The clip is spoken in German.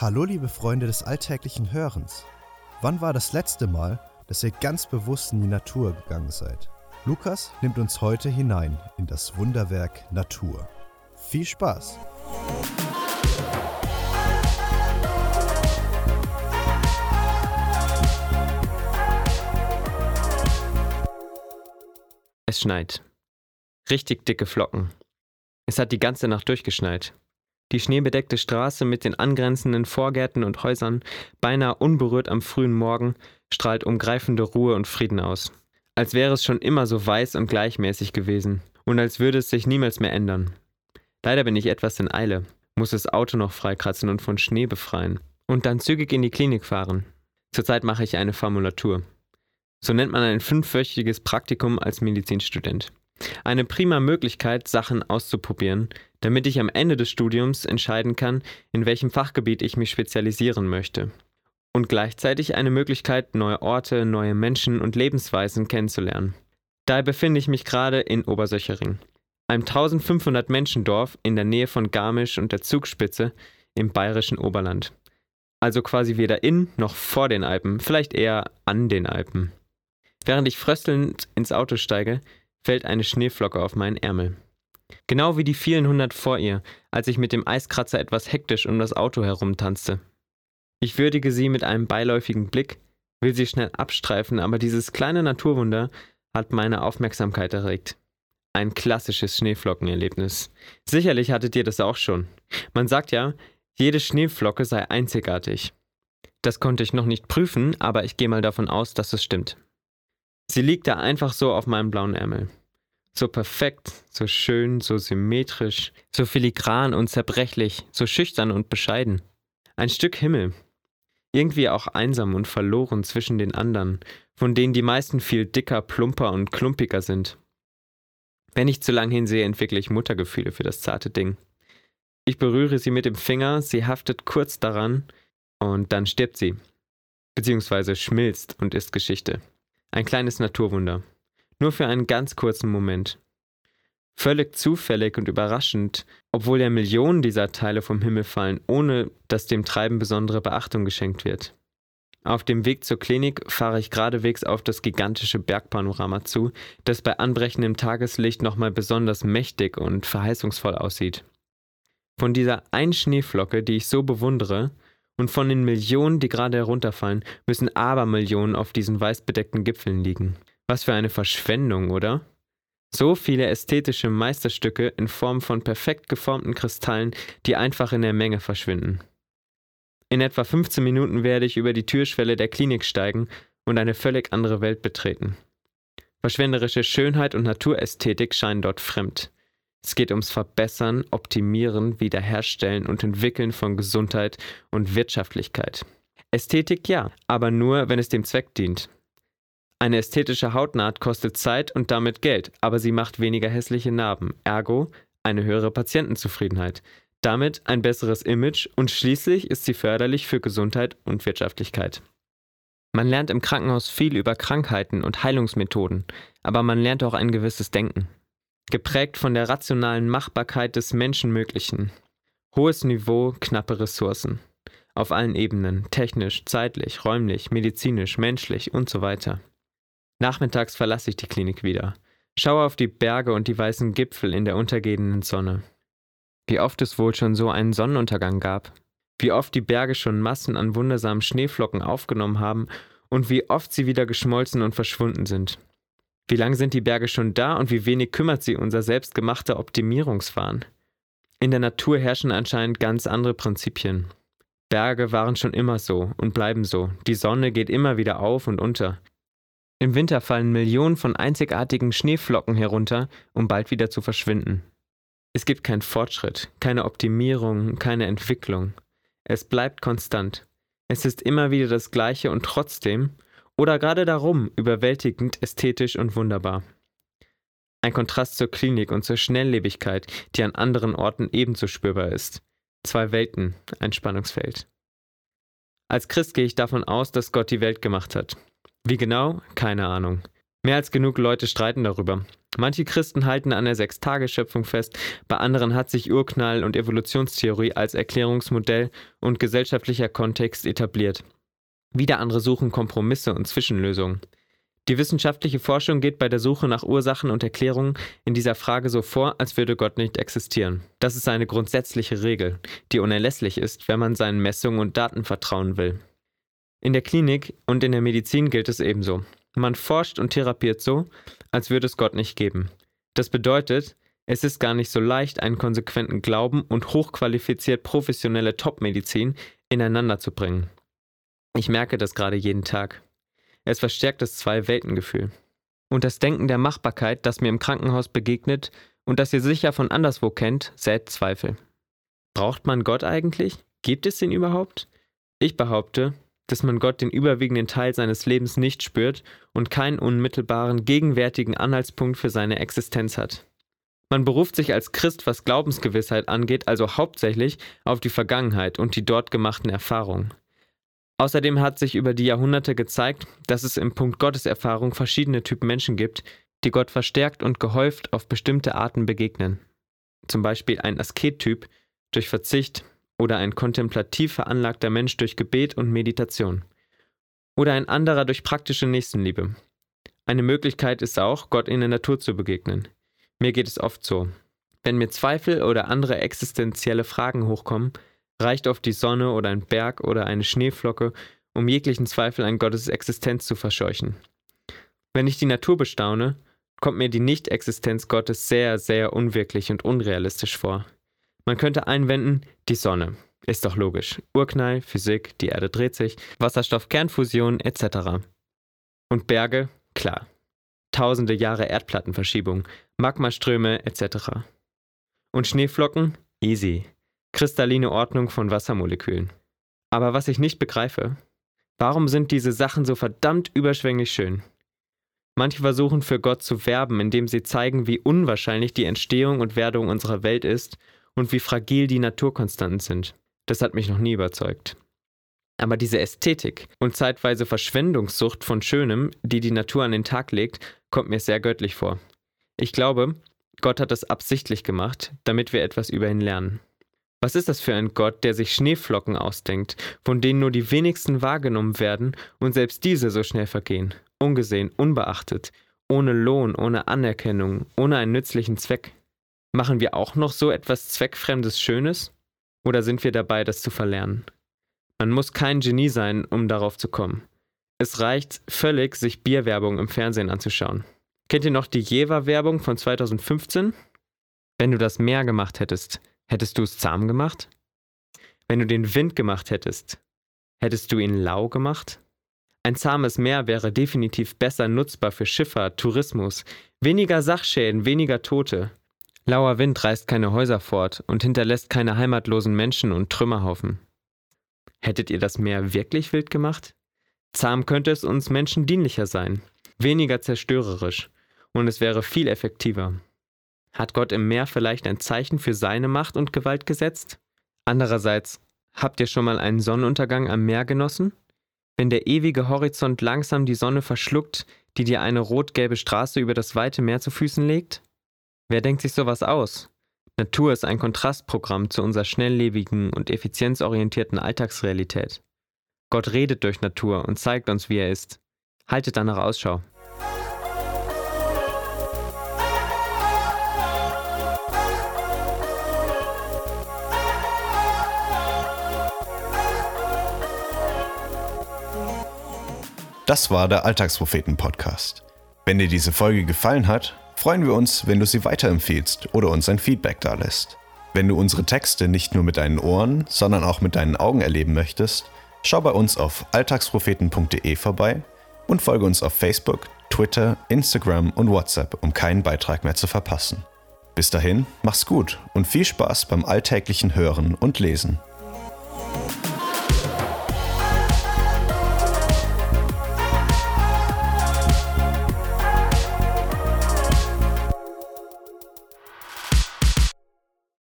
Hallo liebe Freunde des alltäglichen Hörens. Wann war das letzte Mal, dass ihr ganz bewusst in die Natur gegangen seid? Lukas nimmt uns heute hinein in das Wunderwerk Natur. Viel Spaß! Es schneit. Richtig dicke Flocken. Es hat die ganze Nacht durchgeschneit. Die schneebedeckte Straße mit den angrenzenden Vorgärten und Häusern, beinahe unberührt am frühen Morgen, strahlt umgreifende Ruhe und Frieden aus. Als wäre es schon immer so weiß und gleichmäßig gewesen und als würde es sich niemals mehr ändern. Leider bin ich etwas in Eile, muss das Auto noch freikratzen und von Schnee befreien und dann zügig in die Klinik fahren. Zurzeit mache ich eine Formulatur. So nennt man ein fünfwöchiges Praktikum als Medizinstudent. Eine prima Möglichkeit, Sachen auszuprobieren, damit ich am Ende des Studiums entscheiden kann, in welchem Fachgebiet ich mich spezialisieren möchte. Und gleichzeitig eine Möglichkeit, neue Orte, neue Menschen und Lebensweisen kennenzulernen. Daher befinde ich mich gerade in Obersöchering, einem 1500 Menschendorf in der Nähe von Garmisch und der Zugspitze im bayerischen Oberland. Also quasi weder in noch vor den Alpen, vielleicht eher an den Alpen. Während ich fröstelnd ins Auto steige, fällt eine Schneeflocke auf meinen Ärmel. Genau wie die vielen hundert vor ihr, als ich mit dem Eiskratzer etwas hektisch um das Auto herumtanzte. Ich würdige sie mit einem beiläufigen Blick, will sie schnell abstreifen, aber dieses kleine Naturwunder hat meine Aufmerksamkeit erregt. Ein klassisches Schneeflockenerlebnis. Sicherlich hattet ihr das auch schon. Man sagt ja, jede Schneeflocke sei einzigartig. Das konnte ich noch nicht prüfen, aber ich gehe mal davon aus, dass es stimmt. Sie liegt da einfach so auf meinem blauen Ärmel. So perfekt, so schön, so symmetrisch, so filigran und zerbrechlich, so schüchtern und bescheiden. Ein Stück Himmel. Irgendwie auch einsam und verloren zwischen den anderen, von denen die meisten viel dicker, plumper und klumpiger sind. Wenn ich zu lang hinsehe, entwickle ich Muttergefühle für das zarte Ding. Ich berühre sie mit dem Finger, sie haftet kurz daran und dann stirbt sie. Beziehungsweise schmilzt und ist Geschichte. Ein kleines Naturwunder. Nur für einen ganz kurzen Moment. Völlig zufällig und überraschend, obwohl ja Millionen dieser Teile vom Himmel fallen, ohne dass dem Treiben besondere Beachtung geschenkt wird. Auf dem Weg zur Klinik fahre ich geradewegs auf das gigantische Bergpanorama zu, das bei anbrechendem Tageslicht nochmal besonders mächtig und verheißungsvoll aussieht. Von dieser einen Schneeflocke, die ich so bewundere, und von den Millionen, die gerade herunterfallen, müssen Abermillionen auf diesen weißbedeckten Gipfeln liegen. Was für eine Verschwendung, oder? So viele ästhetische Meisterstücke in Form von perfekt geformten Kristallen, die einfach in der Menge verschwinden. In etwa 15 Minuten werde ich über die Türschwelle der Klinik steigen und eine völlig andere Welt betreten. Verschwenderische Schönheit und Naturästhetik scheinen dort fremd. Es geht ums Verbessern, Optimieren, Wiederherstellen und Entwickeln von Gesundheit und Wirtschaftlichkeit. Ästhetik ja, aber nur, wenn es dem Zweck dient. Eine ästhetische Hautnaht kostet Zeit und damit Geld, aber sie macht weniger hässliche Narben, ergo eine höhere Patientenzufriedenheit. Damit ein besseres Image und schließlich ist sie förderlich für Gesundheit und Wirtschaftlichkeit. Man lernt im Krankenhaus viel über Krankheiten und Heilungsmethoden, aber man lernt auch ein gewisses Denken geprägt von der rationalen Machbarkeit des Menschenmöglichen. Hohes Niveau, knappe Ressourcen. Auf allen Ebenen, technisch, zeitlich, räumlich, medizinisch, menschlich und so weiter. Nachmittags verlasse ich die Klinik wieder, schaue auf die Berge und die weißen Gipfel in der untergehenden Sonne. Wie oft es wohl schon so einen Sonnenuntergang gab, wie oft die Berge schon Massen an wundersamen Schneeflocken aufgenommen haben und wie oft sie wieder geschmolzen und verschwunden sind. Wie lang sind die Berge schon da und wie wenig kümmert sie unser selbstgemachter Optimierungswahn? In der Natur herrschen anscheinend ganz andere Prinzipien. Berge waren schon immer so und bleiben so. Die Sonne geht immer wieder auf und unter. Im Winter fallen Millionen von einzigartigen Schneeflocken herunter, um bald wieder zu verschwinden. Es gibt keinen Fortschritt, keine Optimierung, keine Entwicklung. Es bleibt konstant. Es ist immer wieder das Gleiche und trotzdem, oder gerade darum überwältigend ästhetisch und wunderbar. Ein Kontrast zur Klinik und zur Schnelllebigkeit, die an anderen Orten ebenso spürbar ist. Zwei Welten, ein Spannungsfeld. Als Christ gehe ich davon aus, dass Gott die Welt gemacht hat. Wie genau? Keine Ahnung. Mehr als genug Leute streiten darüber. Manche Christen halten an der Sechstageschöpfung fest, bei anderen hat sich Urknall und Evolutionstheorie als Erklärungsmodell und gesellschaftlicher Kontext etabliert. Wieder andere suchen Kompromisse und Zwischenlösungen. Die wissenschaftliche Forschung geht bei der Suche nach Ursachen und Erklärungen in dieser Frage so vor, als würde Gott nicht existieren. Das ist eine grundsätzliche Regel, die unerlässlich ist, wenn man seinen Messungen und Daten vertrauen will. In der Klinik und in der Medizin gilt es ebenso. Man forscht und therapiert so, als würde es Gott nicht geben. Das bedeutet, es ist gar nicht so leicht, einen konsequenten Glauben und hochqualifiziert professionelle Topmedizin ineinander zu bringen. Ich merke das gerade jeden Tag. Es verstärkt das Zwei-Welten-Gefühl. Und das Denken der Machbarkeit, das mir im Krankenhaus begegnet und das ihr sicher von anderswo kennt, sät Zweifel. Braucht man Gott eigentlich? Gibt es ihn überhaupt? Ich behaupte, dass man Gott den überwiegenden Teil seines Lebens nicht spürt und keinen unmittelbaren, gegenwärtigen Anhaltspunkt für seine Existenz hat. Man beruft sich als Christ, was Glaubensgewissheit angeht, also hauptsächlich auf die Vergangenheit und die dort gemachten Erfahrungen. Außerdem hat sich über die Jahrhunderte gezeigt, dass es im Punkt Gotteserfahrung verschiedene Typen Menschen gibt, die Gott verstärkt und gehäuft auf bestimmte Arten begegnen. Zum Beispiel ein Askettyp durch Verzicht oder ein kontemplativ veranlagter Mensch durch Gebet und Meditation. Oder ein anderer durch praktische Nächstenliebe. Eine Möglichkeit ist auch, Gott in der Natur zu begegnen. Mir geht es oft so. Wenn mir Zweifel oder andere existenzielle Fragen hochkommen, reicht oft die Sonne oder ein Berg oder eine Schneeflocke, um jeglichen Zweifel an Gottes Existenz zu verscheuchen. Wenn ich die Natur bestaune, kommt mir die Nicht-Existenz Gottes sehr, sehr unwirklich und unrealistisch vor. Man könnte einwenden, die Sonne. Ist doch logisch. Urknall, Physik, die Erde dreht sich, Wasserstoff-Kernfusion etc. Und Berge, klar. Tausende Jahre Erdplattenverschiebung, Magmaströme etc. Und Schneeflocken, easy kristalline Ordnung von Wassermolekülen. Aber was ich nicht begreife, warum sind diese Sachen so verdammt überschwänglich schön? Manche versuchen für Gott zu werben, indem sie zeigen, wie unwahrscheinlich die Entstehung und Werdung unserer Welt ist und wie fragil die Naturkonstanten sind. Das hat mich noch nie überzeugt. Aber diese Ästhetik und zeitweise Verschwendungssucht von Schönem, die die Natur an den Tag legt, kommt mir sehr göttlich vor. Ich glaube, Gott hat das absichtlich gemacht, damit wir etwas über ihn lernen. Was ist das für ein Gott, der sich Schneeflocken ausdenkt, von denen nur die wenigsten wahrgenommen werden und selbst diese so schnell vergehen, ungesehen, unbeachtet, ohne Lohn, ohne Anerkennung, ohne einen nützlichen Zweck? Machen wir auch noch so etwas zweckfremdes Schönes? Oder sind wir dabei, das zu verlernen? Man muss kein Genie sein, um darauf zu kommen. Es reicht völlig, sich Bierwerbung im Fernsehen anzuschauen. Kennt ihr noch die Jever-Werbung von 2015? Wenn du das mehr gemacht hättest, Hättest du es zahm gemacht? Wenn du den Wind gemacht hättest, hättest du ihn lau gemacht? Ein zahmes Meer wäre definitiv besser nutzbar für Schifffahrt, Tourismus, weniger Sachschäden, weniger Tote. Lauer Wind reißt keine Häuser fort und hinterlässt keine heimatlosen Menschen und Trümmerhaufen. Hättet ihr das Meer wirklich wild gemacht? Zahm könnte es uns Menschen dienlicher sein, weniger zerstörerisch, und es wäre viel effektiver. Hat Gott im Meer vielleicht ein Zeichen für seine Macht und Gewalt gesetzt? Andererseits, habt ihr schon mal einen Sonnenuntergang am Meer genossen? Wenn der ewige Horizont langsam die Sonne verschluckt, die dir eine rot-gelbe Straße über das weite Meer zu Füßen legt? Wer denkt sich sowas aus? Natur ist ein Kontrastprogramm zu unserer schnelllebigen und effizienzorientierten Alltagsrealität. Gott redet durch Natur und zeigt uns, wie er ist. Haltet danach Ausschau. Das war der Alltagspropheten-Podcast. Wenn dir diese Folge gefallen hat, freuen wir uns, wenn du sie weiterempfehlst oder uns ein Feedback dalässt. Wenn du unsere Texte nicht nur mit deinen Ohren, sondern auch mit deinen Augen erleben möchtest, schau bei uns auf alltagspropheten.de vorbei und folge uns auf Facebook, Twitter, Instagram und WhatsApp, um keinen Beitrag mehr zu verpassen. Bis dahin, mach's gut und viel Spaß beim alltäglichen Hören und Lesen.